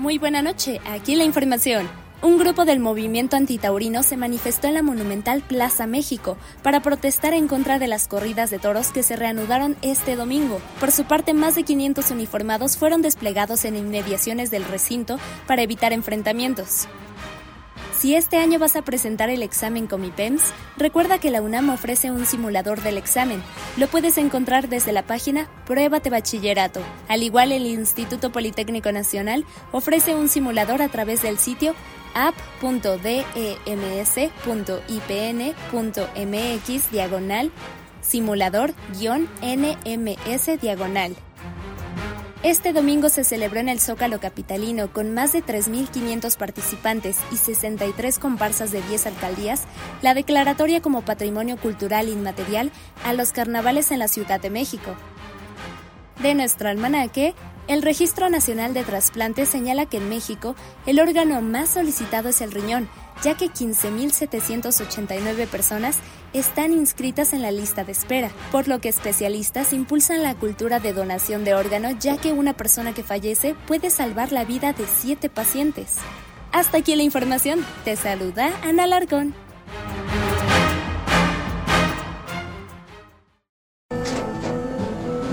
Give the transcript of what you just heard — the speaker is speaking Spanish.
Muy buena noche, aquí la información. Un grupo del movimiento antitaurino se manifestó en la monumental Plaza México para protestar en contra de las corridas de toros que se reanudaron este domingo. Por su parte, más de 500 uniformados fueron desplegados en inmediaciones del recinto para evitar enfrentamientos. Si este año vas a presentar el examen Comipems, recuerda que la UNAM ofrece un simulador del examen. Lo puedes encontrar desde la página Pruébate Bachillerato. Al igual, el Instituto Politécnico Nacional ofrece un simulador a través del sitio app.dems.ipn.mx diagonal simulador-nms diagonal. Este domingo se celebró en el Zócalo Capitalino con más de 3.500 participantes y 63 comparsas de 10 alcaldías la declaratoria como Patrimonio Cultural Inmaterial a los carnavales en la Ciudad de México. De nuestro almanaque, el Registro Nacional de Trasplantes señala que en México el órgano más solicitado es el riñón, ya que 15.789 personas están inscritas en la lista de espera, por lo que especialistas impulsan la cultura de donación de órgano, ya que una persona que fallece puede salvar la vida de 7 pacientes. Hasta aquí la información. Te saluda Ana Largón.